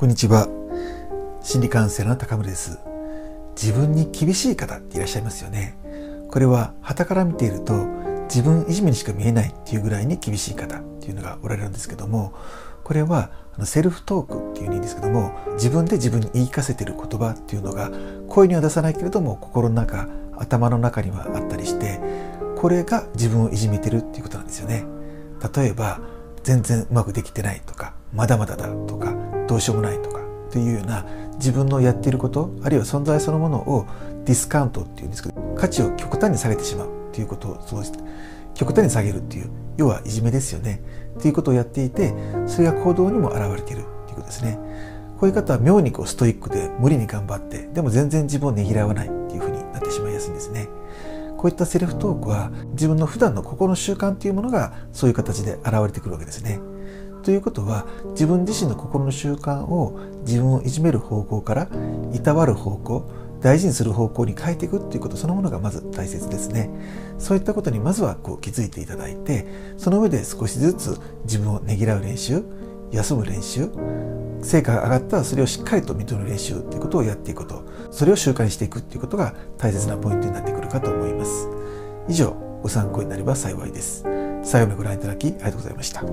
こんにちは。心理カウンセラーの高村です。自分に厳しい方っていらっしゃいますよね。これは傍から見ていると自分いじめにしか見えないっていうぐらいに厳しい方っていうのがおられるんですけどもこれはセルフトークっていうんですけども自分で自分に言い聞かせてる言葉っていうのが声には出さないけれども心の中頭の中にはあったりしてこれが自分をいじめてるっていうことなんですよね。例えば全然うまくできてないとかまだまだだとかどうしようもないとかというような自分のやっていることあるいは存在そのものをディスカウントっていうんですけど価値を極端に下げてしまうということをそう極端に下げるっていう要はいじめですよね。っていうことをやっていてそれが行動にも表れているっていうことですね。こういう方は妙にこうストイックで無理に頑張ってでも全然自分をねぎらわないっていうふうになってしまいやすいんですね。こういったセルフトークは自分の普段の心の習慣というものがそういう形で現れてくるわけですね。ということは自分自身の心の習慣を自分をいじめる方向からいたわる方向大事にする方向に変えていくっていうことそのものがまず大切ですね。そういったことにまずはこう気づいていただいてその上で少しずつ自分をねぎらう練習休む練習成果が上がったらそれをしっかりと認める練習っていうことをやっていくことそれを習慣にしていくっていうことが大切なポイントになってくるかと思います。以上ご参考になれば幸いです。最後までご覧いただきありがとうございました。